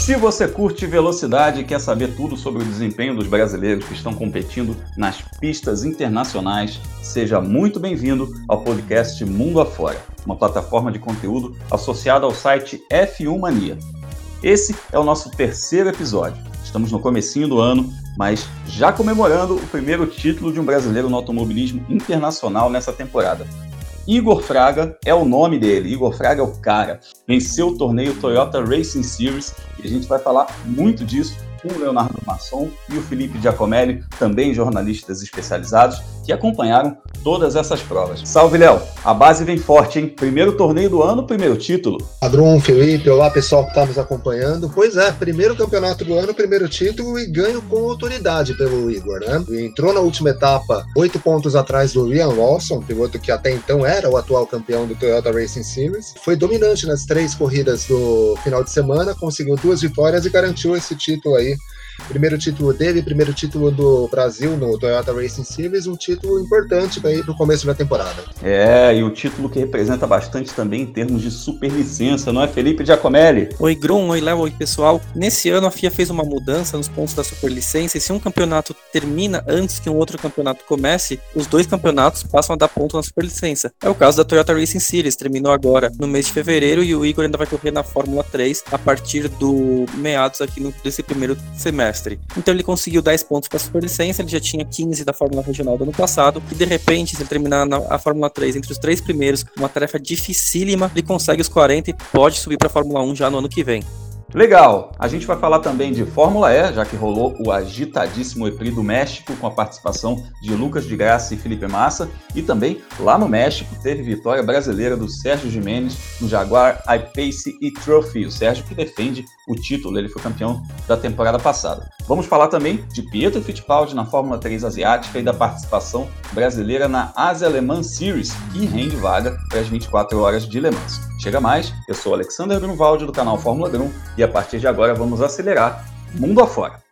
Se você curte velocidade e quer saber tudo sobre o desempenho dos brasileiros que estão competindo nas pistas internacionais, seja muito bem-vindo ao podcast Mundo Afora, uma plataforma de conteúdo associada ao site F1 Mania. Esse é o nosso terceiro episódio. Estamos no comecinho do ano, mas já comemorando o primeiro título de um brasileiro no automobilismo internacional nessa temporada. Igor Fraga é o nome dele, Igor Fraga é o cara. Venceu o torneio Toyota Racing Series e a gente vai falar muito disso com o Leonardo Masson e o Felipe Giacomelli, também jornalistas especializados, que acompanharam todas essas provas. Salve, Léo! A base vem forte, hein? Primeiro torneio do ano, primeiro título. Padrão, Felipe, olá pessoal que está nos acompanhando. Pois é, primeiro campeonato do ano, primeiro título e ganho com autoridade pelo Igor, né? Entrou na última etapa oito pontos atrás do Ian Lawson, piloto que até então era o atual campeão do Toyota Racing Series. Foi dominante nas três corridas do final de semana, conseguiu duas vitórias e garantiu esse título aí primeiro título dele, primeiro título do Brasil no Toyota Racing Series, um título importante para ir no começo da temporada. É, e o título que representa bastante também em termos de superlicença, não é, Felipe Giacomelli? Oi, Grum, oi, Léo, oi, pessoal. Nesse ano a FIA fez uma mudança nos pontos da superlicença e se um campeonato termina antes que um outro campeonato comece, os dois campeonatos passam a dar ponto na superlicença. É o caso da Toyota Racing Series, terminou agora no mês de fevereiro e o Igor ainda vai correr na Fórmula 3 a partir do meados aqui no, desse primeiro semestre. Então ele conseguiu 10 pontos para a superlicença, ele já tinha 15 da Fórmula Regional do ano passado, e de repente, se ele terminar na, a Fórmula 3 entre os três primeiros, uma tarefa dificílima, ele consegue os 40 e pode subir para a Fórmula 1 já no ano que vem. Legal! A gente vai falar também de Fórmula E, já que rolou o agitadíssimo EPRI do México com a participação de Lucas de Graça e Felipe Massa. E também, lá no México, teve vitória brasileira do Sérgio Jimenez no Jaguar I-Pace e Trophy. O Sérgio que defende o título, ele foi campeão da temporada passada. Vamos falar também de Pietro Fittipaldi na Fórmula 3 Asiática e da participação brasileira na Asia Le Mans Series, que rende vaga para as 24 horas de Le Mans. Chega mais, eu sou Alexander Grunwald do canal Fórmula Grum e a partir de agora vamos acelerar mundo afora.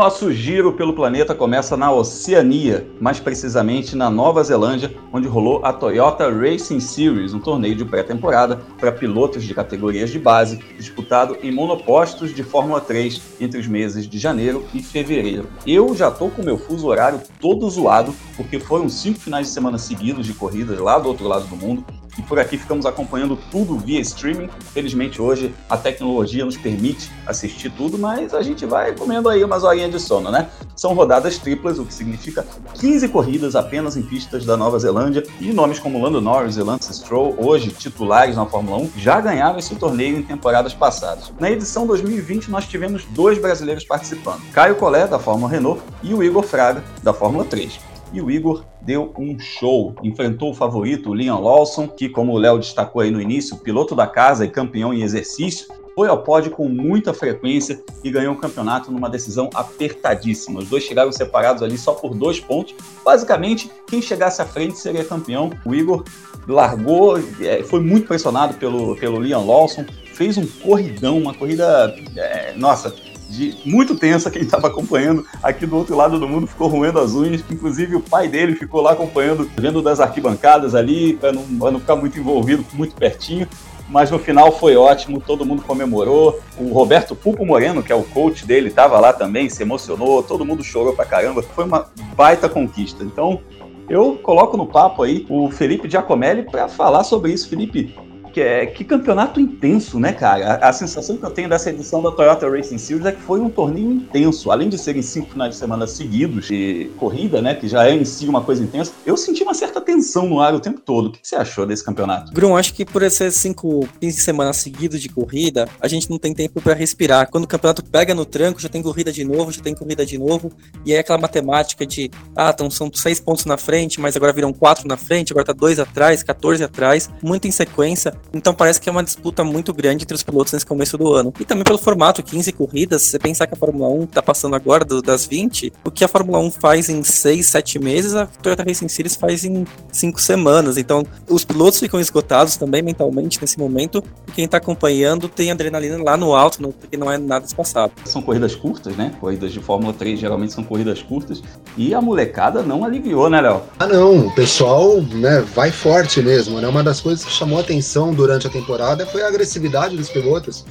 Nosso giro pelo planeta começa na Oceania, mais precisamente na Nova Zelândia, onde rolou a Toyota Racing Series, um torneio de pré-temporada para pilotos de categorias de base, disputado em monopostos de Fórmula 3 entre os meses de janeiro e fevereiro. Eu já estou com meu fuso horário todo zoado, porque foram cinco finais de semana seguidos de corridas lá do outro lado do mundo, e por aqui ficamos acompanhando tudo via streaming. Felizmente hoje a tecnologia nos permite assistir tudo, mas a gente vai comendo aí umas horinhas de sono, né? São rodadas triplas, o que significa 15 corridas apenas em pistas da Nova Zelândia e nomes como Lando Norris e Lance Stroll, hoje titulares na Fórmula 1, já ganharam esse torneio em temporadas passadas. Na edição 2020 nós tivemos dois brasileiros participando, Caio Collet da Fórmula Renault e o Igor Fraga da Fórmula 3. E o Igor deu um show. Enfrentou o favorito, o Liam Lawson, que, como o Léo destacou aí no início, piloto da casa e campeão em exercício, foi ao pódio com muita frequência e ganhou o campeonato numa decisão apertadíssima. Os dois chegaram separados ali só por dois pontos. Basicamente, quem chegasse à frente seria campeão. O Igor largou, é, foi muito pressionado pelo, pelo Liam Lawson, fez um corridão, uma corrida, é, nossa, de muito tensa. Quem estava acompanhando aqui do outro lado do mundo ficou roendo as unhas. Inclusive o pai dele ficou lá acompanhando, vendo das arquibancadas ali, para não, não ficar muito envolvido, muito pertinho mas no final foi ótimo, todo mundo comemorou. O Roberto Pupo Moreno, que é o coach dele, estava lá também, se emocionou, todo mundo chorou pra caramba. Foi uma baita conquista. Então, eu coloco no papo aí o Felipe Giacomelli para falar sobre isso. Felipe, que, é, que campeonato intenso, né, cara? A, a, sensação que eu tenho dessa edição da Toyota Racing Series é que foi um torneio intenso. Além de serem cinco finais de semana seguidos de corrida, né, que já é em si uma coisa intensa, eu senti uma certa tensão no ar o tempo todo. O que, que você achou desse campeonato? Grum, acho que por esses cinco fins de semana seguidos de corrida, a gente não tem tempo para respirar. Quando o campeonato pega no tranco, já tem corrida de novo, já tem corrida de novo, e aí aquela matemática de, ah, então são seis pontos na frente, mas agora viram quatro na frente, agora tá dois atrás, 14 atrás, muito em sequência Então parece que é uma disputa muito grande entre os pilotos nesse começo do ano. E também pelo formato, 15 corridas, se você pensar que a Fórmula 1 tá passando agora do, das 20, o que a Fórmula 1 faz em 6, 7 meses, a Toyota Racing Series faz em 5 semanas. Então os pilotos ficam esgotados também mentalmente nesse momento, e quem tá acompanhando tem adrenalina lá no alto, porque não é nada espaçado. São corridas curtas, né? Corridas de Fórmula 3 geralmente são corridas curtas. E a molecada não aliviou, né, Léo? Ah, não. O pessoal né, vai forte mesmo. Né? Uma das coisas que chamou atenção durante a temporada foi a agressividade dos pilotos.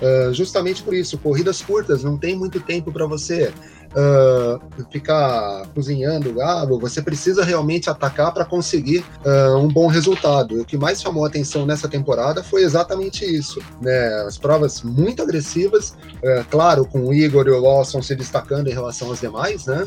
Uh, justamente por isso, corridas curtas, não tem muito tempo para você uh, ficar cozinhando o gado, você precisa realmente atacar para conseguir uh, um bom resultado. O que mais chamou a atenção nessa temporada foi exatamente isso. Né? As provas muito agressivas, uh, claro, com o Igor e o Lawson se destacando em relação aos demais, né?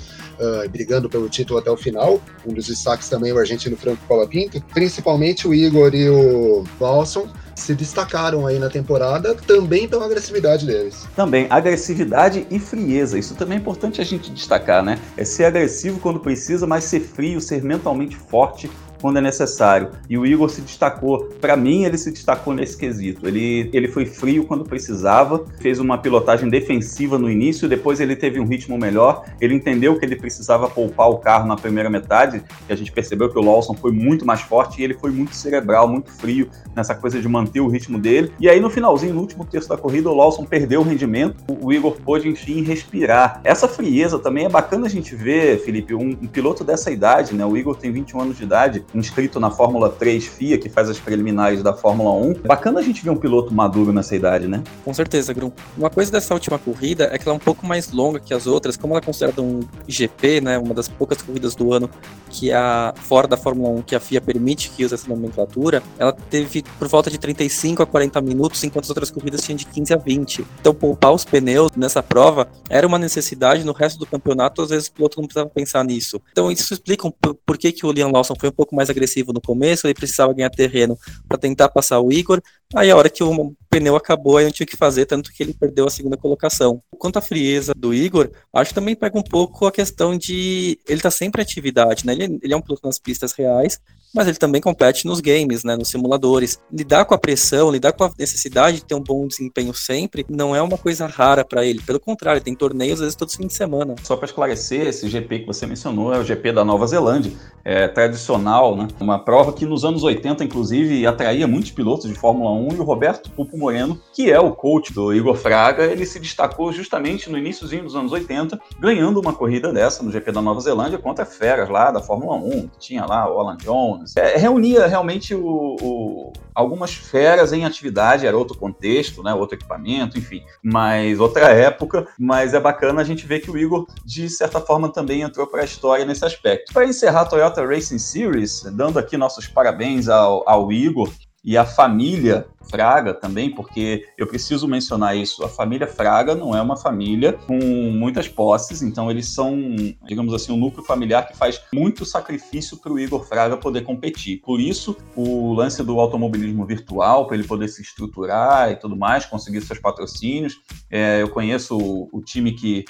brigando pelo título até o final. Um dos destaques também é o argentino Franco Colapinto, principalmente o Igor e o Lawson se destacaram aí na temporada também pela agressividade deles. Também, agressividade e frieza. Isso também é importante a gente destacar, né? É ser agressivo quando precisa, mas ser frio, ser mentalmente forte quando é necessário. E o Igor se destacou, para mim, ele se destacou nesse quesito. Ele, ele foi frio quando precisava, fez uma pilotagem defensiva no início, depois ele teve um ritmo melhor, ele entendeu que ele precisava poupar o carro na primeira metade, e a gente percebeu que o Lawson foi muito mais forte e ele foi muito cerebral, muito frio nessa coisa de manter o ritmo dele. E aí no finalzinho, no último terço da corrida, o Lawson perdeu o rendimento, o Igor pôde, enfim, respirar. Essa frieza também é bacana a gente ver, Felipe, um, um piloto dessa idade, né? O Igor tem 21 anos de idade, inscrito na Fórmula 3 FIA, que faz as preliminares da Fórmula 1. Bacana a gente ver um piloto maduro nessa idade, né? Com certeza, Grum. Uma coisa dessa última corrida é que ela é um pouco mais longa que as outras, como ela é considerada um GP, né, uma das poucas corridas do ano que a fora da Fórmula 1 que a FIA permite que use essa nomenclatura, ela teve por volta de 35 a 40 minutos, enquanto as outras corridas tinham de 15 a 20. Então poupar os pneus nessa prova era uma necessidade, no resto do campeonato às vezes o piloto não precisava pensar nisso. Então isso explica por que, que o Liam Lawson foi um pouco mais agressivo no começo, ele precisava ganhar terreno para tentar passar o Igor. Aí a hora que o pneu acabou, aí não tinha o que fazer, tanto que ele perdeu a segunda colocação. Quanto à frieza do Igor, acho que também pega um pouco a questão de ele tá sempre em atividade, né? Ele, ele é um piloto nas pistas reais, mas ele também compete nos games, né, nos simuladores. Lidar com a pressão, lidar com a necessidade de ter um bom desempenho sempre, não é uma coisa rara para ele. Pelo contrário, tem torneios às vezes todos os fins de semana. Só para esclarecer, esse GP que você mencionou é o GP da Nova Zelândia, é tradicional, né? Uma prova que nos anos 80, inclusive, atraía muitos pilotos de Fórmula 1 e o Roberto Pupo Moreno, que é o coach do Igor Fraga, ele se destacou justamente no iníciozinho dos anos 80, ganhando uma corrida dessa no GP da Nova Zelândia contra feras lá da Fórmula 1, que tinha lá o Alan Jones, é, reunia realmente o, o, algumas feras em atividade, era outro contexto, né, outro equipamento, enfim, mas outra época, mas é bacana a gente ver que o Igor, de certa forma, também entrou para a história nesse aspecto. Para encerrar a Toyota Racing Series, dando aqui nossos parabéns ao, ao Igor, e a família Fraga também, porque eu preciso mencionar isso. A família Fraga não é uma família com muitas posses, então eles são, digamos assim, um núcleo familiar que faz muito sacrifício para o Igor Fraga poder competir. Por isso, o lance do automobilismo virtual, para ele poder se estruturar e tudo mais, conseguir seus patrocínios. É, eu conheço o, o time que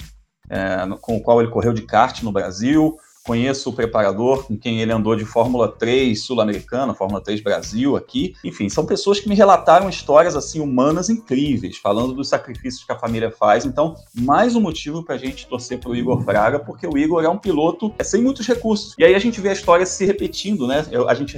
é, com o qual ele correu de kart no Brasil conheço o preparador com quem ele andou de Fórmula 3 sul-americana, Fórmula 3 Brasil aqui. Enfim, são pessoas que me relataram histórias assim humanas incríveis, falando dos sacrifícios que a família faz. Então, mais um motivo para a gente torcer para o Igor Fraga, porque o Igor é um piloto é, sem muitos recursos. E aí a gente vê a história se repetindo, né? Eu, a gente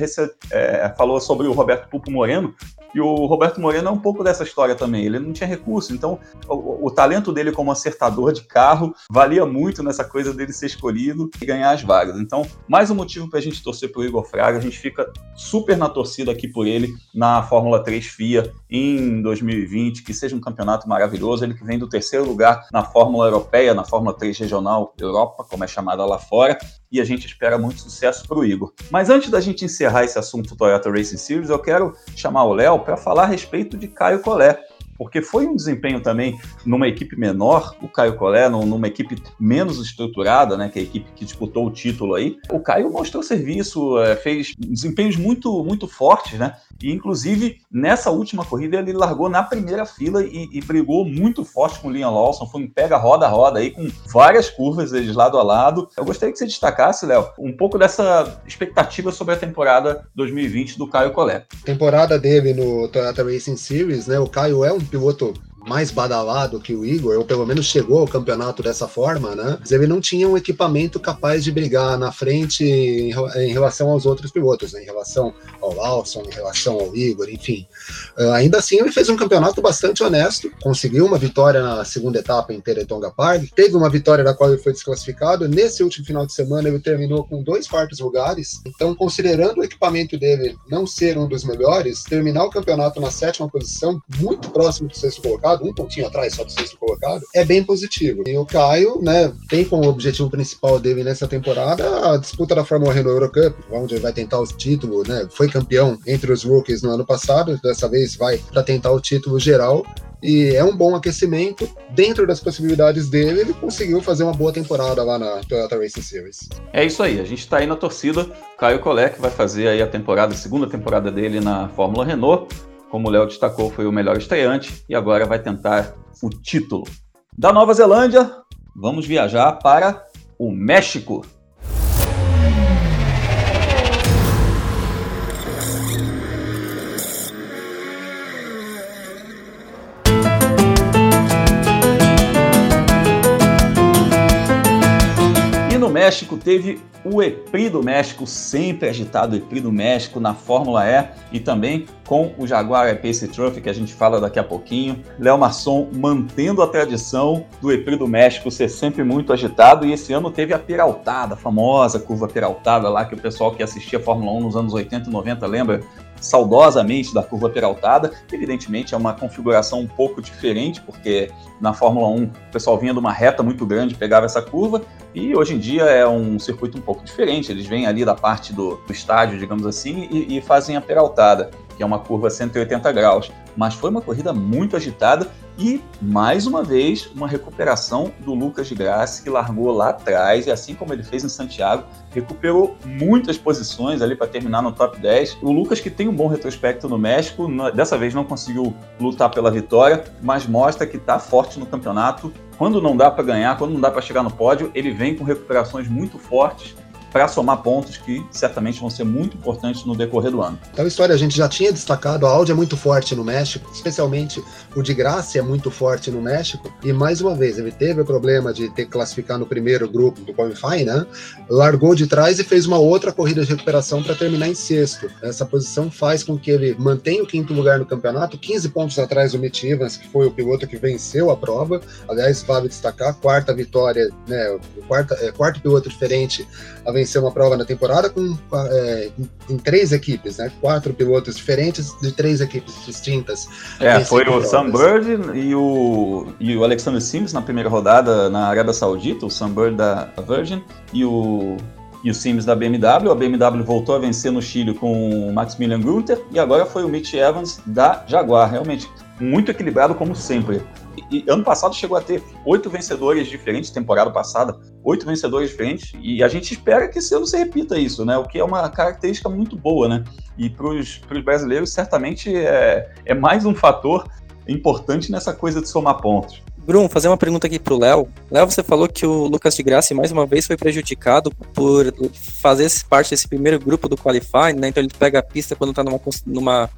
é, falou sobre o Roberto Pupo Moreno, e o Roberto Moreno é um pouco dessa história também. Ele não tinha recurso, então o, o, talento dele como acertador de carro valia muito nessa coisa dele ser escolhido e ganhar as vagas. Então, mais um motivo para a gente torcer para o Igor Fraga. A gente fica super na torcida aqui por ele na Fórmula 3 FIA em 2020, que seja um campeonato maravilhoso. Ele que vem do terceiro lugar na Fórmula Europeia, na Fórmula 3 Regional Europa, como é chamada lá fora, e a gente espera muito sucesso para o Igor. Mas antes da gente encerrar esse assunto Toyota Racing Series, eu quero chamar o Léo para falar a respeito de Caio Collet. Porque foi um desempenho também numa equipe menor, o Caio Collet, numa equipe menos estruturada, né, que é a equipe que disputou o título aí. O Caio mostrou serviço, é, fez desempenhos muito, muito fortes, né? E inclusive nessa última corrida ele largou na primeira fila e, e brigou muito forte com o Liam Lawson, foi um pega roda roda aí com várias curvas eles lado a lado. Eu gostaria que você destacasse, Léo, um pouco dessa expectativa sobre a temporada 2020 do Caio Collet. Temporada dele no Toyota Racing Series, né? O Caio é um piloto mais badalado que o Igor, ou pelo menos chegou ao campeonato dessa forma, né? Mas ele não tinha um equipamento capaz de brigar na frente em, em relação aos outros pilotos, né? em relação ao Lawson, em relação ao Igor, enfim. Uh, ainda assim, ele fez um campeonato bastante honesto, conseguiu uma vitória na segunda etapa em Teretonga Park, teve uma vitória da qual ele foi desclassificado. Nesse último final de semana, ele terminou com dois quartos lugares. Então, considerando o equipamento dele não ser um dos melhores, terminar o campeonato na sétima posição, muito próximo do sexto colocado, um pontinho atrás só do sexto colocado, é bem positivo. E o Caio, né, tem como objetivo principal dele nessa temporada a disputa da Fórmula Renault Eurocup, onde ele vai tentar o título, né? Foi campeão entre os rookies no ano passado, dessa vez vai para tentar o título geral e é um bom aquecimento. Dentro das possibilidades dele, ele conseguiu fazer uma boa temporada lá na Toyota Racing Series. É isso aí, a gente está aí na torcida. Caio Collet, vai fazer aí a temporada, a segunda temporada dele na Fórmula Renault como o Léo destacou, foi o melhor estreante e agora vai tentar o título. Da Nova Zelândia, vamos viajar para o México. México teve o EPRI do México, sempre agitado EPRI do México na Fórmula E e também com o Jaguar Pace Trophy, que a gente fala daqui a pouquinho. Léo Masson mantendo a tradição do EPRI do México ser sempre muito agitado e esse ano teve a Peraltada, a famosa curva Peraltada lá que o pessoal que assistia a Fórmula 1 nos anos 80 e 90 lembra saudosamente da curva peraltada. Evidentemente é uma configuração um pouco diferente, porque na Fórmula 1 o pessoal vinha de uma reta muito grande, pegava essa curva, e hoje em dia é um circuito um pouco diferente. Eles vêm ali da parte do, do estádio, digamos assim, e, e fazem a peraltada, é uma curva 180 graus. Mas foi uma corrida muito agitada e, mais uma vez, uma recuperação do Lucas de Graça, que largou lá atrás, e assim como ele fez em Santiago, recuperou muitas posições ali para terminar no top 10. O Lucas, que tem um bom retrospecto no México, dessa vez não conseguiu lutar pela vitória, mas mostra que está forte no campeonato. Quando não dá para ganhar, quando não dá para chegar no pódio, ele vem com recuperações muito fortes para somar pontos que certamente vão ser muito importantes no decorrer do ano. Então, história, a gente já tinha destacado, a Audi é muito forte no México, especialmente o de Graça é muito forte no México, e mais uma vez, ele teve o problema de ter que classificar no primeiro grupo do Qualify, né? Largou de trás e fez uma outra corrida de recuperação para terminar em sexto. Essa posição faz com que ele mantenha o quinto lugar no campeonato, 15 pontos atrás do Mitch Evans, que foi o piloto que venceu a prova. Aliás, vale destacar, quarta vitória, né? Quarta, é, quarto piloto diferente a vencer vencer uma prova na temporada com é, em, três equipes, né? Quatro pilotos diferentes de três equipes distintas. É, foi o Sam Bird e o, e o Alexander Sims na primeira rodada na Arábia Saudita, o Sam Bird da Virgin e o e o Sims da BMW. A BMW voltou a vencer no Chile com o Maximilian Gunther e agora foi o Mitch Evans da Jaguar. Realmente muito equilibrado como sempre. E, ano passado chegou a ter oito vencedores diferentes, temporada passada, oito vencedores diferentes, e a gente espera que esse ano se repita isso, né? O que é uma característica muito boa, né? E para os brasileiros, certamente é, é mais um fator importante nessa coisa de somar pontos. Bruno, fazer uma pergunta aqui pro Léo. Léo, você falou que o Lucas de Graça mais uma vez foi prejudicado por fazer parte desse primeiro grupo do Qualify, né? Então ele pega a pista quando tá numa, numa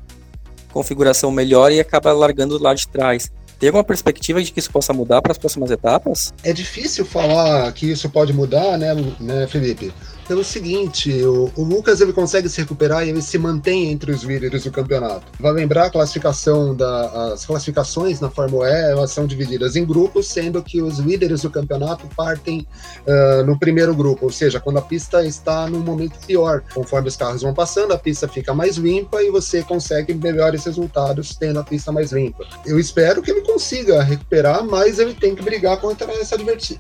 configuração melhor e acaba largando lá de trás. Tem alguma perspectiva de que isso possa mudar para as próximas etapas? É difícil falar que isso pode mudar, né, né Felipe? Pelo seguinte, o, o, Lucas ele consegue se recuperar e ele se mantém entre os líderes do campeonato. Vai lembrar a classificação da, as classificações na Fórmula E elas são divididas em grupos, sendo que os líderes do campeonato partem uh, no primeiro grupo, ou seja, quando a pista está num momento pior. Conforme os carros vão passando, a pista fica mais limpa e você consegue melhores resultados tendo a pista mais limpa. Eu espero que ele consiga recuperar, mas ele tem que brigar contra essa,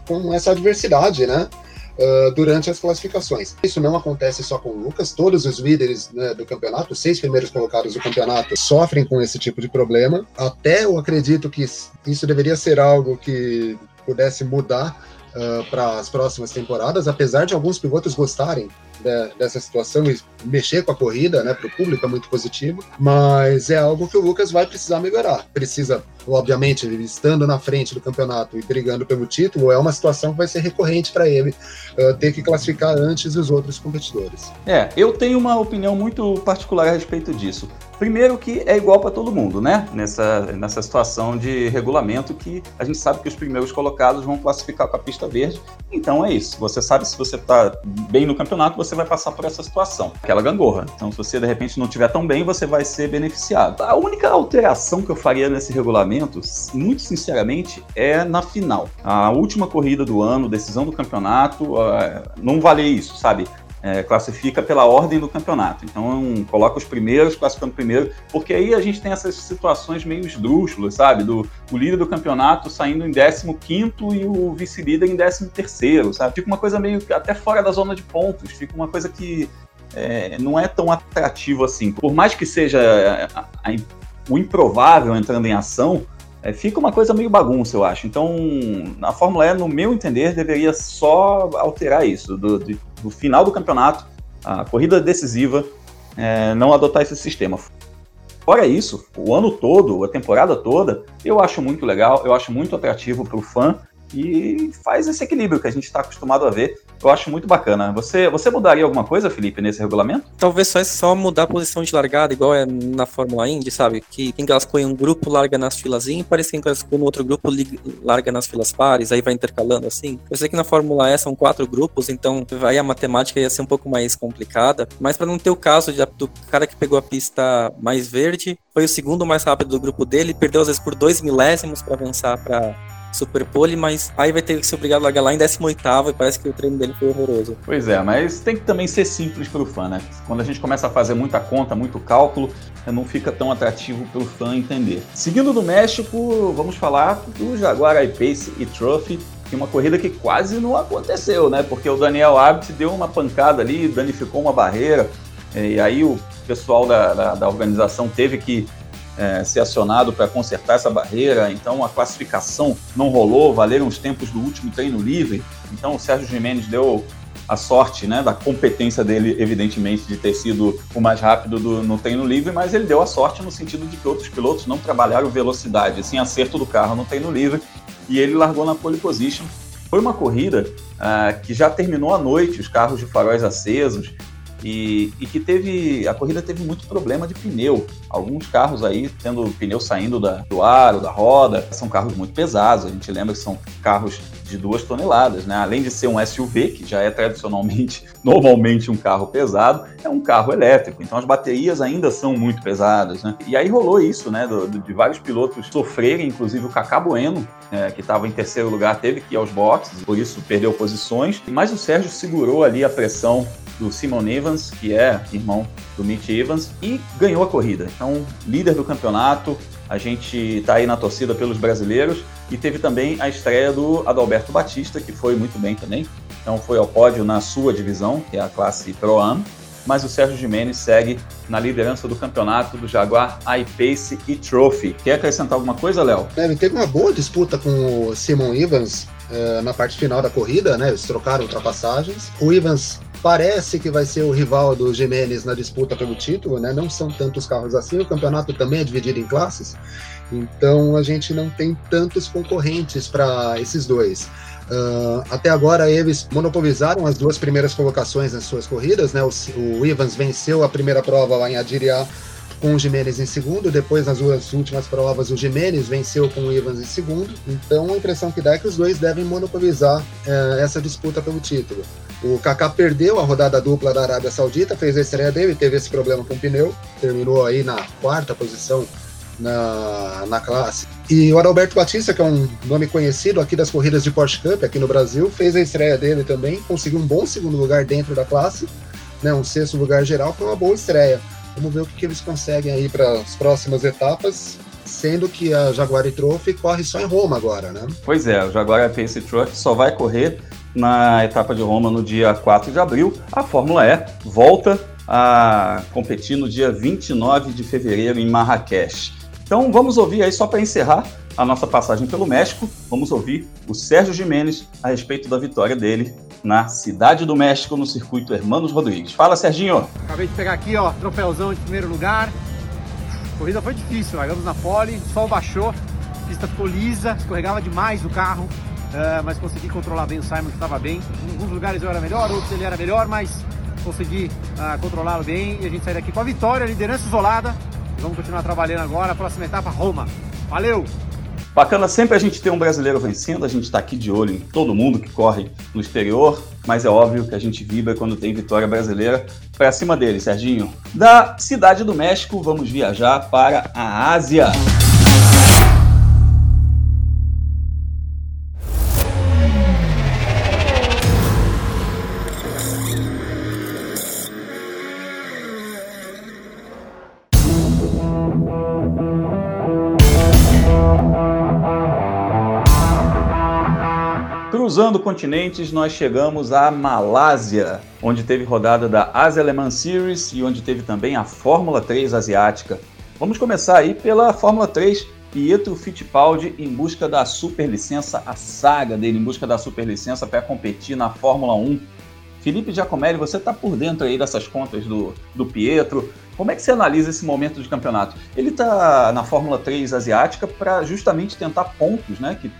com essa adversidade, né? Uh, durante as classificações. Isso não acontece só com o Lucas, todos os líderes né, do campeonato, os seis primeiros colocados do campeonato, sofrem com esse tipo de problema. Até eu acredito que isso deveria ser algo que pudesse mudar uh, para as próximas temporadas, apesar de alguns pilotos gostarem de, dessa situação e mexer com a corrida, né, para o público é muito positivo, mas é algo que o Lucas vai precisar melhorar. Precisa, obviamente, estando na frente do campeonato e brigando pelo título, é uma situação que vai ser recorrente para ele uh, ter que classificar antes dos outros competidores. É, eu tenho uma opinião muito particular a respeito disso. Primeiro que é igual para todo mundo, né? Nessa, nessa situação de regulamento que a gente sabe que os primeiros colocados vão classificar com a pista verde. Então é isso. Você sabe se você está bem no campeonato, você vai passar por essa situação, aquela gangorra. Então se você de repente não estiver tão bem, você vai ser beneficiado. A única alteração que eu faria nesse regulamento, muito sinceramente, é na final. A última corrida do ano, decisão do campeonato, uh, não vale isso, sabe? É, classifica pela ordem do campeonato. Então, coloca os primeiros classificando primeiro, porque aí a gente tem essas situações meio esdrúxulas, sabe? Do o líder do campeonato saindo em 15 e o vice-líder em 13, sabe? Fica uma coisa meio até fora da zona de pontos, fica uma coisa que é, não é tão atrativo assim. Por mais que seja a, a, o improvável entrando em ação, é, fica uma coisa meio bagunça, eu acho. Então, a Fórmula E, no meu entender, deveria só alterar isso, do, de no final do campeonato, a corrida decisiva, é, não adotar esse sistema. Fora isso, o ano todo, a temporada toda, eu acho muito legal, eu acho muito atrativo para o fã e faz esse equilíbrio que a gente está acostumado a ver. Eu acho muito bacana. Você, você mudaria alguma coisa, Felipe, nesse regulamento? Talvez só, só mudar a posição de largada, igual é na Fórmula Indy, sabe? Que quem classificou em um grupo larga nas filas ímpares, quem classificou no outro grupo larga nas filas pares, aí vai intercalando assim. Eu sei que na Fórmula E são quatro grupos, então aí a matemática ia ser um pouco mais complicada, mas para não ter o caso de, do cara que pegou a pista mais verde, foi o segundo mais rápido do grupo dele, perdeu às vezes por dois milésimos para avançar para Super Pole, mas aí vai ter que ser obrigado a largar lá em 18 e parece que o treino dele foi horroroso. Pois é, mas tem que também ser simples para o fã, né? Quando a gente começa a fazer muita conta, muito cálculo, não fica tão atrativo para o fã entender. Seguindo do México, vamos falar do Jaguar I-Pace e Trophy, que é uma corrida que quase não aconteceu, né? Porque o Daniel Abt deu uma pancada ali, danificou uma barreira, e aí o pessoal da, da, da organização teve que é, ser acionado para consertar essa barreira, então a classificação não rolou, valeram os tempos do último treino livre, então o Sérgio Jimenez deu a sorte né, da competência dele, evidentemente, de ter sido o mais rápido do, no treino livre, mas ele deu a sorte no sentido de que outros pilotos não trabalharam velocidade, assim, acerto do carro no treino livre, e ele largou na pole position. Foi uma corrida uh, que já terminou à noite, os carros de faróis acesos, e, e, que teve a corrida teve muito problema de pneu. Alguns carros aí tendo pneu saindo da, do aro, da roda, são carros muito pesados. A gente lembra que são carros de duas toneladas, né? Além de ser um SUV, que já é tradicionalmente, normalmente um carro pesado, é um carro elétrico. Então as baterias ainda são muito pesadas, né? E aí rolou isso, né? Do, de vários pilotos sofrerem, inclusive o Cacá Bueno, é, que estava em terceiro lugar, teve que ir aos boxes, por isso perdeu posições. Mas o Sérgio segurou ali a pressão do Simon Evans, que é irmão do Mitch Evans, e ganhou a corrida. Então, líder do campeonato, a gente está aí na torcida pelos brasileiros e teve também a estreia do Adalberto Batista, que foi muito bem também. Então, foi ao pódio na sua divisão, que é a classe Pro Am. Mas o Sérgio Jimenez segue na liderança do campeonato do Jaguar iPace e Trophy. Quer acrescentar alguma coisa, Léo? É, teve uma boa disputa com o Simon Evans uh, na parte final da corrida, né? Eles trocaram ultrapassagens. O Evans parece que vai ser o rival do Jimenez na disputa pelo título, né? Não são tantos carros assim, o campeonato também é dividido em classes, então a gente não tem tantos concorrentes para esses dois. Uh, até agora eles monopolizaram as duas primeiras colocações nas suas corridas, né? O, o Evans venceu a primeira prova lá em Adiriá com o Jimenez em segundo, depois nas duas últimas provas o Jimenez venceu com o Evans em segundo, então a impressão que dá é que os dois devem monopolizar uh, essa disputa pelo título. O Kaká perdeu a rodada dupla da Arábia Saudita, fez a estreia dele, teve esse problema com o pneu, terminou aí na quarta posição na, na classe. E o Adalberto Batista, que é um nome conhecido aqui das corridas de Porsche Cup aqui no Brasil, fez a estreia dele também, conseguiu um bom segundo lugar dentro da classe, né, um sexto lugar geral, foi uma boa estreia. Vamos ver o que, que eles conseguem aí para as próximas etapas sendo que a Jaguar Trophy corre só em Roma agora, né? Pois é, o Jaguar Pace Trophy só vai correr na etapa de Roma no dia 4 de abril, a Fórmula E volta a competir no dia 29 de fevereiro em Marrakech. Então vamos ouvir aí, só para encerrar a nossa passagem pelo México, vamos ouvir o Sérgio Jimenez a respeito da vitória dele na Cidade do México, no circuito Hermanos Rodrigues. Fala, Serginho! Acabei de pegar aqui, ó, troféuzão de primeiro lugar. A corrida foi difícil, largamos na pole, o sol baixou, a pista ficou lisa, escorregava demais o carro, uh, mas consegui controlar bem o Simon, que estava bem. Em alguns lugares eu era melhor, outros ele era melhor, mas consegui uh, controlá-lo bem e a gente sair daqui com a vitória, liderança isolada. Vamos continuar trabalhando agora, próxima etapa, Roma. Valeu! Bacana sempre a gente ter um brasileiro vencendo, a gente está aqui de olho em todo mundo que corre no exterior, mas é óbvio que a gente vibra quando tem vitória brasileira para cima dele, Serginho. Da cidade do México, vamos viajar para a Ásia. Cruzando continentes, nós chegamos à Malásia, onde teve rodada da Asia Le Mans Series e onde teve também a Fórmula 3 asiática. Vamos começar aí pela Fórmula 3, Pietro Fittipaldi em busca da superlicença, a saga dele em busca da superlicença para competir na Fórmula 1. Felipe Giacomelli, você está por dentro aí dessas contas do, do Pietro. Como é que você analisa esse momento de campeonato? Ele está na Fórmula 3 asiática para justamente tentar pontos, né? Que,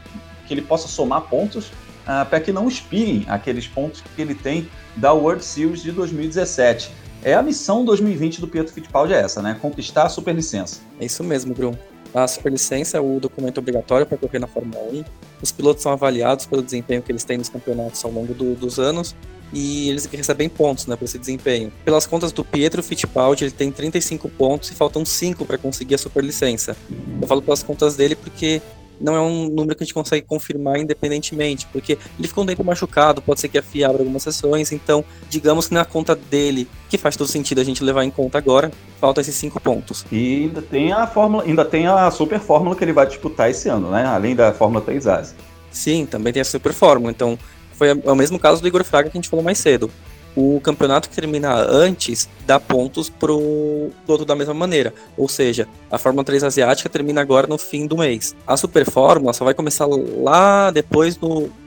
que ele possa somar pontos uh, para que não expirem aqueles pontos que ele tem da World Series de 2017. É a missão 2020 do Pietro Fittipaldi é essa, né? Conquistar a superlicença. É isso mesmo, Bruno. A superlicença é o documento obrigatório para correr na Fórmula 1. Os pilotos são avaliados pelo desempenho que eles têm nos campeonatos ao longo do, dos anos e eles recebem pontos né, por esse desempenho. Pelas contas do Pietro Fittipaldi, ele tem 35 pontos e faltam 5 para conseguir a superlicença. Eu falo pelas contas dele porque não é um número que a gente consegue confirmar independentemente, porque ele ficou um tempo machucado, pode ser que a FIA abra algumas sessões, então digamos que na conta dele, que faz todo sentido a gente levar em conta agora, falta esses cinco pontos. E ainda tem a fórmula, ainda tem a super fórmula que ele vai disputar esse ano, né? Além da Fórmula 3 Ásia. Sim, também tem a super fórmula, então foi o mesmo caso do Igor Fraga que a gente falou mais cedo o campeonato que termina antes dá pontos pro outro da mesma maneira. Ou seja, a Fórmula 3 asiática termina agora no fim do mês. A Super Fórmula só vai começar lá depois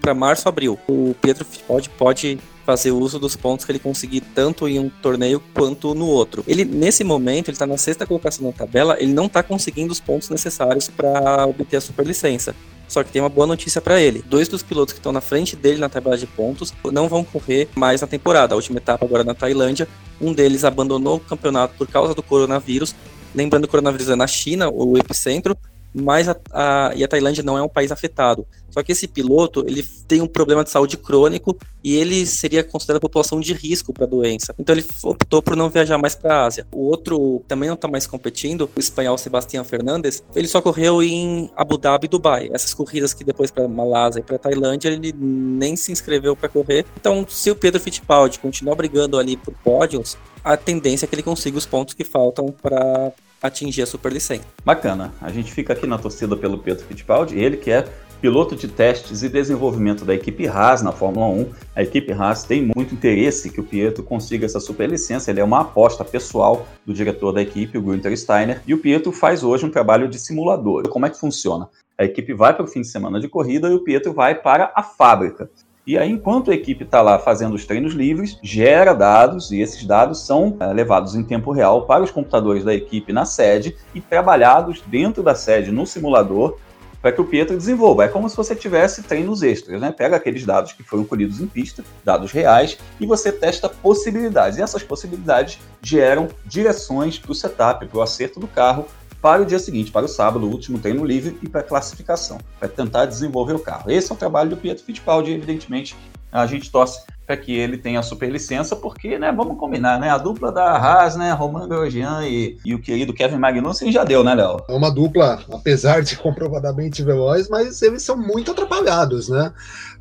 para março, abril. O Pietro Fittipaldi pode fazer uso dos pontos que ele conseguir tanto em um torneio quanto no outro. Ele nesse momento ele está na sexta colocação na tabela, ele não está conseguindo os pontos necessários para obter a superlicença. Só que tem uma boa notícia para ele. Dois dos pilotos que estão na frente dele na tabela de pontos não vão correr mais na temporada. A última etapa agora na Tailândia. Um deles abandonou o campeonato por causa do coronavírus. Lembrando o coronavírus é na China, o epicentro, mas a, a, e a Tailândia não é um país afetado. Só que esse piloto, ele tem um problema de saúde crônico e ele seria considerado população de risco para a doença. Então ele optou por não viajar mais para a Ásia. O outro também não está mais competindo, o espanhol Sebastián Fernandes, ele só correu em Abu Dhabi e Dubai. Essas corridas que depois para Malásia e para Tailândia, ele nem se inscreveu para correr. Então, se o Pedro Fittipaldi continuar brigando ali por pódios, a tendência é que ele consiga os pontos que faltam para atingir a superlicença. Bacana. A gente fica aqui na torcida pelo Pedro Fittipaldi, ele que é piloto de testes e desenvolvimento da equipe Haas na Fórmula 1. A equipe Haas tem muito interesse que o Pietro consiga essa superlicença, ele é uma aposta pessoal do diretor da equipe, o Günther Steiner, e o Pietro faz hoje um trabalho de simulador. Como é que funciona? A equipe vai para o fim de semana de corrida e o Pietro vai para a fábrica. E aí, enquanto a equipe está lá fazendo os treinos livres, gera dados e esses dados são é, levados em tempo real para os computadores da equipe na sede e trabalhados dentro da sede no simulador para que o Pietro desenvolva. É como se você tivesse treinos extras, né? Pega aqueles dados que foram colhidos em pista, dados reais, e você testa possibilidades. E essas possibilidades geram direções para o setup, para o acerto do carro, para o dia seguinte, para o sábado, o último treino livre e para a classificação, para tentar desenvolver o carro. Esse é o trabalho do Pietro Fittipaldi, evidentemente, a gente torce para que ele tenha superlicença, porque, né, vamos combinar, né, a dupla da Haas, né, Roman Grosjean e, e o querido Kevin Magnussen já deu, né, Léo? É uma dupla, apesar de comprovadamente veloz, mas eles são muito atrapalhados, né,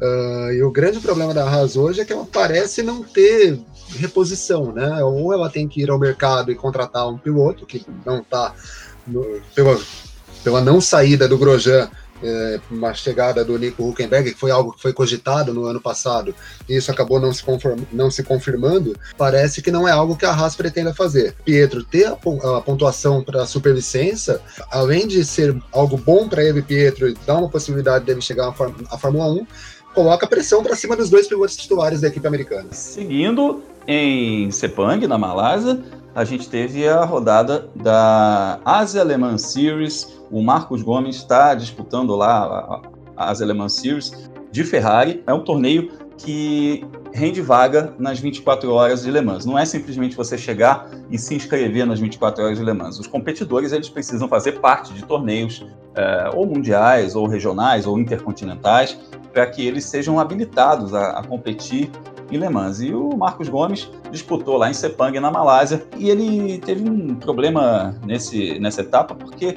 uh, e o grande problema da Haas hoje é que ela parece não ter reposição, né, ou ela tem que ir ao mercado e contratar um piloto que não está pela, pela não saída do Grosjean, é, uma chegada do Nico Huckenberg, que foi algo que foi cogitado no ano passado, e isso acabou não se, não se confirmando, parece que não é algo que a Haas pretenda fazer. Pietro ter a, a pontuação para a superlicença, além de ser algo bom para ele, Pietro, e dar uma possibilidade dele chegar à Fórmula 1, coloca pressão para cima dos dois pilotos titulares da equipe americana. Seguindo em Sepang, na Malásia, a gente teve a rodada da Asia Alemã Series. O Marcos Gomes está disputando lá a Asia Alemã Series de Ferrari. É um torneio que rende vaga nas 24 horas de Le Mans. Não é simplesmente você chegar e se inscrever nas 24 horas de Le Mans. Os competidores eles precisam fazer parte de torneios é, ou mundiais, ou regionais, ou intercontinentais, para que eles sejam habilitados a, a, competir em Le Mans. E o Marcos Gomes disputou lá em Sepang, na Malásia, e ele teve um problema nesse, nessa etapa, porque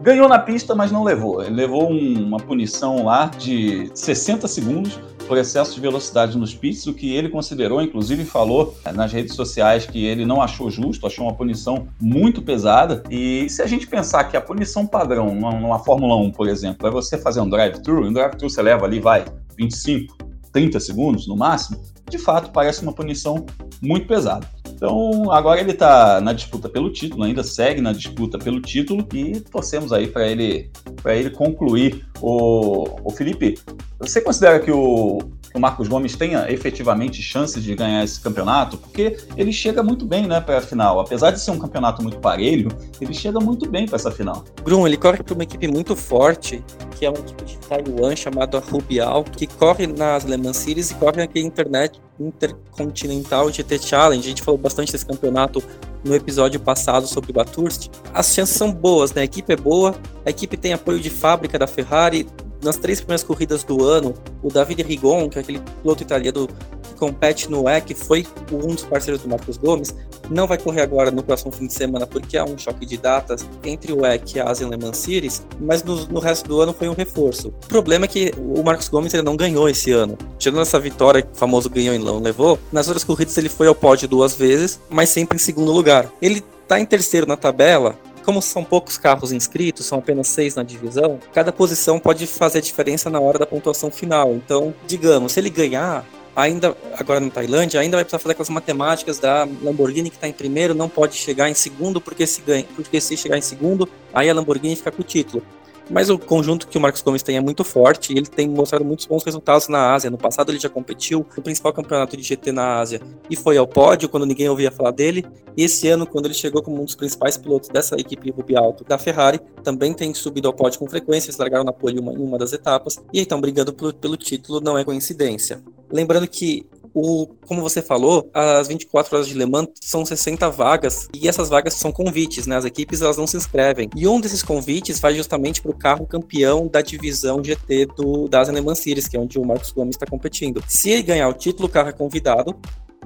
ganhou na pista, mas não levou. Ele levou um, uma punição lá de 60 segundos por excesso de velocidade nos pits, o que ele considerou, inclusive falou nas redes sociais que ele não achou justo, achou uma punição muito pesada. E se a gente pensar que a punição padrão numa Fórmula 1, por exemplo, é você fazer um drive-thru, um drive-thru você leva ali, vai, 25, 30 segundos no máximo, de fato parece uma punição muito pesada. Então, agora ele está na disputa pelo título, ainda segue na disputa pelo título e torcemos aí para ele para ele concluir. O, o Felipe, você considera que o, o Marcos Gomes tenha efetivamente chances de ganhar esse campeonato? Porque ele chega muito bem, né, para a final. Apesar de ser um campeonato muito parelho, ele chega muito bem para essa final. Bruno, ele corre para uma equipe muito forte, que é uma equipe de Taiwan chamada Rubial, que corre nas Le Mans Series e corre naquele internet Intercontinental GT Challenge. A gente falou bastante desse campeonato no episódio passado sobre Bathurst. As chances são boas, né? A equipe é boa, a equipe tem apoio de fábrica da Ferrari, nas três primeiras corridas do ano, o Davide Rigon, que é aquele piloto italiano que compete no WEC, foi um dos parceiros do Marcos Gomes, não vai correr agora no próximo fim de semana porque há um choque de datas entre o WEC e a Asian Le Mans Series, mas no, no, resto do ano foi um reforço. O problema é que o Marcos Gomes ele não ganhou esse ano. Tirando essa vitória que o famoso ganhou e não levou, nas outras corridas ele foi ao pódio duas vezes, mas sempre em segundo lugar. Ele está em terceiro na tabela, como são poucos carros inscritos, são apenas seis na divisão, cada posição pode fazer diferença na hora da pontuação final. Então, digamos, se ele ganhar, ainda agora na Tailândia, ainda vai precisar fazer aquelas matemáticas da Lamborghini que está em primeiro, não pode chegar em segundo, porque se ganha, porque se chegar em segundo, aí a Lamborghini fica com o título. Mas o conjunto que o Marcos Gomes tem é muito forte e ele tem mostrado muitos bons resultados na Ásia. No passado ele já competiu no principal campeonato de GT na Ásia e foi ao pódio quando ninguém ouvia falar dele. E esse ano, quando ele chegou como um dos principais pilotos dessa equipe Ruby Alto da Ferrari, também tem subido ao pódio com frequência. Eles largaram na pole em uma das etapas e estão brigando pelo, pelo título, não é coincidência. Lembrando que o, como você falou, as 24 horas de Le Mans são 60 vagas e essas vagas são convites, né? As equipes elas não se inscrevem. E um desses convites vai justamente para o carro campeão da divisão GT do, das Le Mans Series, que é onde o Marcos Gomes está competindo. Se ele ganhar o título, o carro é convidado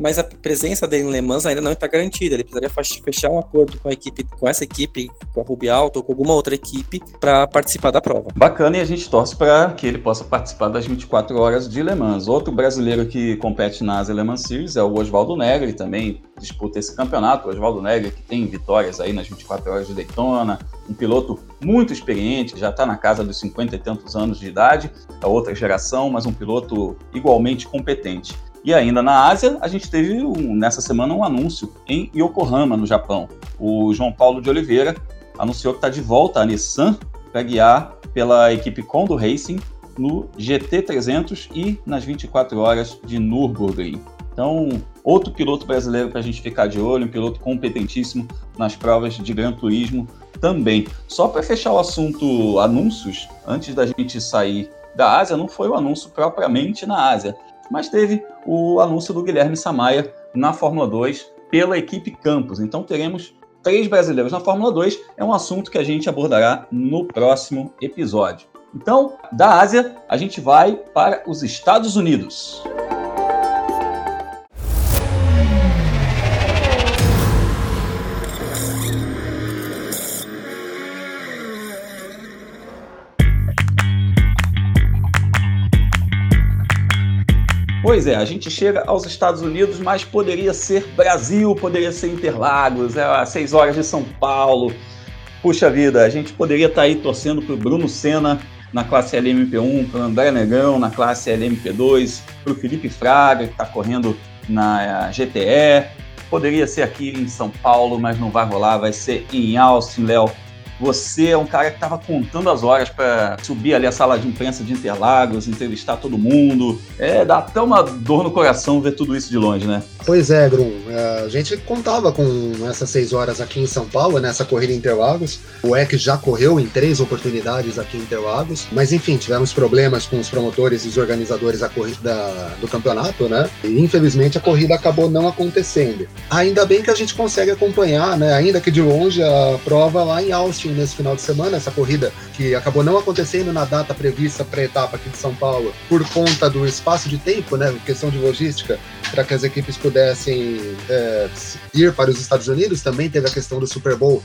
mas a presença dele em Le Mans ainda não está garantida. Ele precisaria fechar um acordo com a equipe, com essa equipe, com a Ruby Alto ou com alguma outra equipe para participar da prova. Bacana e a gente torce para que ele possa participar das 24 horas de Le Mans. Outro brasileiro que compete na Asa Le Mans Series é o Oswaldo Negri, também disputa esse campeonato. O Oswaldo Negri que tem vitórias aí nas 24 horas de Daytona, um piloto muito experiente, já está na casa dos 50 e tantos anos de idade, é outra geração, mas um piloto igualmente competente. E ainda na Ásia, a gente teve um, nessa semana um anúncio em Yokohama, no Japão. O João Paulo de Oliveira anunciou que está de volta a Nissan para guiar pela equipe Kondo Racing no GT300 e nas 24 horas de Nürburgring. Então, outro piloto brasileiro para a gente ficar de olho, um piloto competentíssimo nas provas de Gran Turismo também. Só para fechar o assunto anúncios, antes da gente sair da Ásia, não foi o anúncio propriamente na Ásia mas teve o anúncio do Guilherme Samaia na Fórmula 2 pela equipe Campos. Então teremos três brasileiros na Fórmula 2. É um assunto que a gente abordará no próximo episódio. Então, da Ásia, a gente vai para os Estados Unidos. Pois é, a gente chega aos Estados Unidos, mas poderia ser Brasil, poderia ser Interlagos, é às seis horas de São Paulo. Puxa vida, a gente poderia estar tá aí torcendo para o Bruno Senna na classe LMP1 para o André Negão, na classe LMP2, para o Felipe Fraga, que está correndo na GTE. Poderia ser aqui em São Paulo, mas não vai rolar, vai ser em Austin, Léo. Você é um cara que estava contando as horas para subir ali a sala de imprensa de Interlagos, entrevistar todo mundo. É, dá até uma dor no coração ver tudo isso de longe, né? Pois é, Grum. É, a gente contava com essas seis horas aqui em São Paulo, nessa corrida em Interlagos. O EC já correu em três oportunidades aqui em Interlagos. Mas enfim, tivemos problemas com os promotores e os organizadores da corrida do campeonato, né? E infelizmente a corrida acabou não acontecendo. Ainda bem que a gente consegue acompanhar, né? Ainda que de longe, a prova lá em Austin nesse final de semana, essa corrida que acabou não acontecendo na data prevista para a etapa aqui de São Paulo, por conta do espaço de tempo, né, questão de logística, para que as equipes pudessem é, ir para os Estados Unidos. Também teve a questão do Super Bowl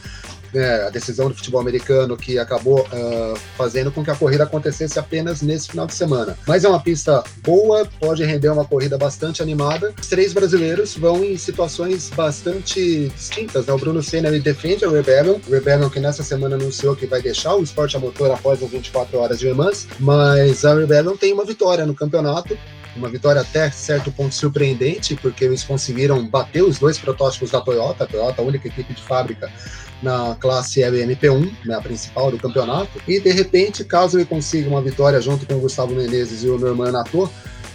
né, a decisão do futebol americano que acabou uh, fazendo com que a corrida acontecesse apenas nesse final de semana. Mas é uma pista boa, pode render uma corrida bastante animada. Os três brasileiros vão em situações bastante distintas. Né? O Bruno Senna ele defende a Rebellion, Rebellion que nessa semana anunciou que vai deixar o esporte a motor após as 24 horas de Le Mans, mas a Rebellion tem uma vitória no campeonato uma vitória até certo ponto surpreendente, porque eles conseguiram bater os dois protótipos da Toyota, a Toyota, a única equipe de fábrica na classe LMP1, né, a principal do campeonato, e de repente, caso ele consiga uma vitória junto com o Gustavo Menezes e o Norman Nator,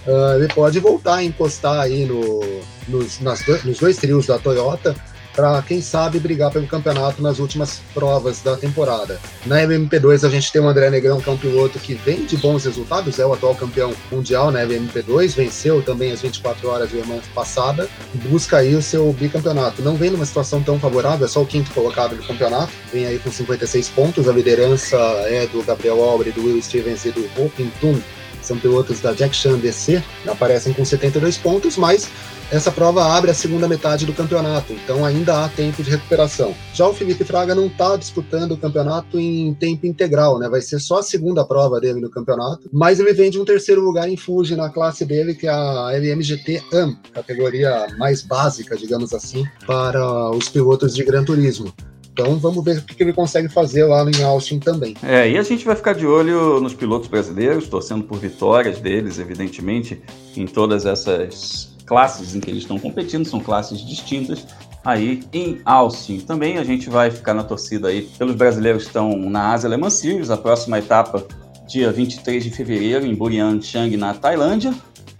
uh, ele pode voltar a encostar aí no, nos, nas, nos dois trios da Toyota para quem sabe brigar pelo campeonato nas últimas provas da temporada. Na LMP2 a gente tem o André Negrão, que é um piloto que vem de bons resultados, é o atual campeão mundial na LMP2, venceu também as 24 horas de semana passada busca aí o seu bicampeonato. Não vem numa situação tão favorável, é só o quinto colocado do campeonato, vem aí com 56 pontos, a liderança é do Gabriel Albre, do Will Stevens e do Hoping Toon, são pilotos da Jack Chan DC, aparecem com 72 pontos, mas essa prova abre a segunda metade do campeonato, então ainda há tempo de recuperação. Já o Felipe Fraga não está disputando o campeonato em tempo integral, né? Vai ser só a segunda prova dele no campeonato, mas ele vem de um terceiro lugar em Fuji na classe dele, que é a LMGT AM, categoria mais básica, digamos assim, para os pilotos de Gran Turismo. Então vamos ver o que ele consegue fazer lá em Austin também. É, e a gente vai ficar de olho nos pilotos brasileiros, torcendo por vitórias deles, evidentemente, em todas essas classes em que eles estão competindo, são classes distintas. Aí em Austin também a gente vai ficar na torcida aí pelos brasileiros que estão na Ásia Le Mans Series, a próxima etapa dia 23 de fevereiro em Burian Chang na Tailândia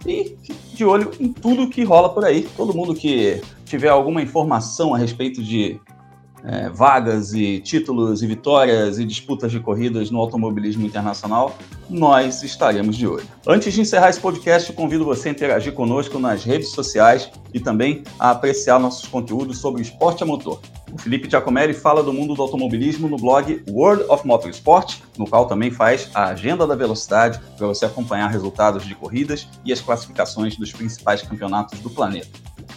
e de olho em tudo que rola por aí. Todo mundo que tiver alguma informação a respeito de é, vagas e títulos e vitórias e disputas de corridas no automobilismo internacional, nós estaremos de olho. Antes de encerrar esse podcast, convido você a interagir conosco nas redes sociais e também a apreciar nossos conteúdos sobre esporte a motor. O Felipe Giacomelli fala do mundo do automobilismo no blog World of Motorsport, no qual também faz a agenda da velocidade para você acompanhar resultados de corridas e as classificações dos principais campeonatos do planeta.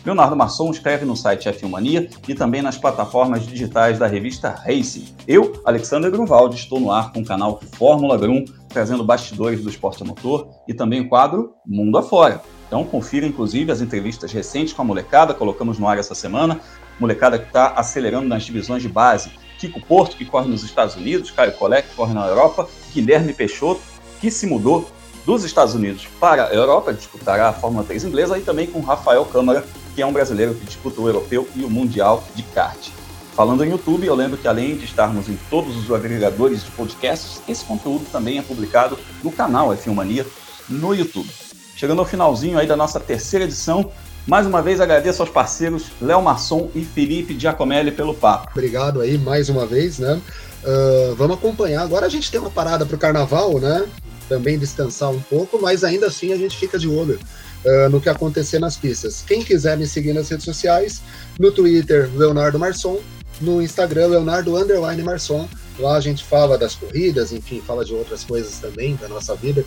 Leonardo Masson escreve no site F1 Mania e também nas plataformas digitais da revista Racing. Eu, Alexander Grunwald, estou no ar com o canal Fórmula Grum, trazendo bastidores do esporte a motor e também o quadro Mundo Afora. Então confira inclusive as entrevistas recentes com a molecada, colocamos no ar essa semana, molecada que está acelerando nas divisões de base. Kiko Porto, que corre nos Estados Unidos, Caio Collet, que corre na Europa, Guilherme Peixoto, que se mudou dos Estados Unidos para a Europa, disputará a Fórmula 3 inglesa, e também com Rafael Câmara, que é um brasileiro que disputa o europeu e o mundial de kart. Falando em YouTube, eu lembro que além de estarmos em todos os agregadores de podcasts, esse conteúdo também é publicado no canal F1 Mania no YouTube. Chegando ao finalzinho aí da nossa terceira edição, mais uma vez agradeço aos parceiros Léo Masson e Felipe Giacomelli pelo papo. Obrigado aí mais uma vez, né? Uh, vamos acompanhar. Agora a gente tem uma parada para o carnaval, né? Também descansar um pouco, mas ainda assim a gente fica de olho uh, no que acontecer nas pistas. Quem quiser me seguir nas redes sociais, no Twitter, Leonardo Marçom, no Instagram, Leonardo Underline Marçom. Lá a gente fala das corridas, enfim, fala de outras coisas também da nossa vida.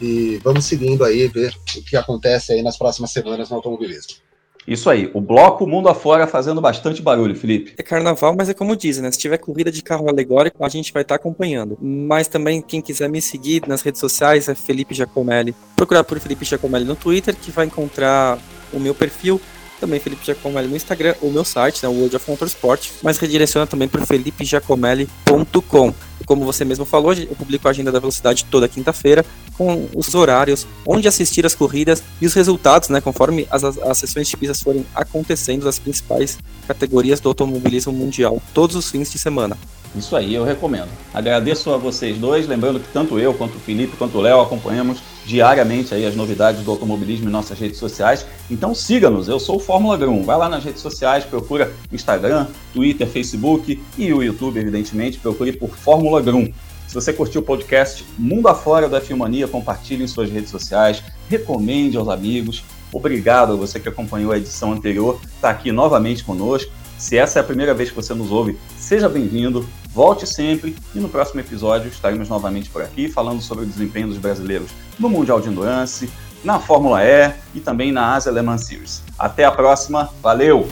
E vamos seguindo aí, ver o que acontece aí nas próximas semanas no automobilismo. Isso aí, o bloco mundo afora fazendo bastante barulho, Felipe. É carnaval, mas é como dizem, né? Se tiver corrida de carro alegórico, a gente vai estar tá acompanhando. Mas também, quem quiser me seguir nas redes sociais é Felipe Giacomelli. Procurar por Felipe Giacomelli no Twitter, que vai encontrar o meu perfil. Também Felipe Giacomelli no Instagram, o meu site, né, o World of Motorsport, mas redireciona também para felipegiacomelli.com. Como você mesmo falou, eu publico a agenda da velocidade toda quinta-feira, com os horários, onde assistir as corridas e os resultados, né, conforme as, as sessões de pistas forem acontecendo das principais categorias do automobilismo mundial, todos os fins de semana. Isso aí, eu recomendo. Agradeço a vocês dois, lembrando que tanto eu, quanto o Felipe, quanto o Léo acompanhamos diariamente aí as novidades do automobilismo em nossas redes sociais. Então siga-nos, eu sou o Fórmula Grum. Vai lá nas redes sociais, procura Instagram, Twitter, Facebook e o YouTube, evidentemente, procure por Fórmula Grum. Se você curtiu o podcast Mundo Afora da Filmania, compartilhe em suas redes sociais, recomende aos amigos. Obrigado a você que acompanhou a edição anterior, está aqui novamente conosco. Se essa é a primeira vez que você nos ouve, seja bem-vindo, volte sempre e no próximo episódio estaremos novamente por aqui falando sobre o desempenho dos brasileiros no Mundial de Endurance, na Fórmula E e também na Asia Le Mans Series. Até a próxima, valeu!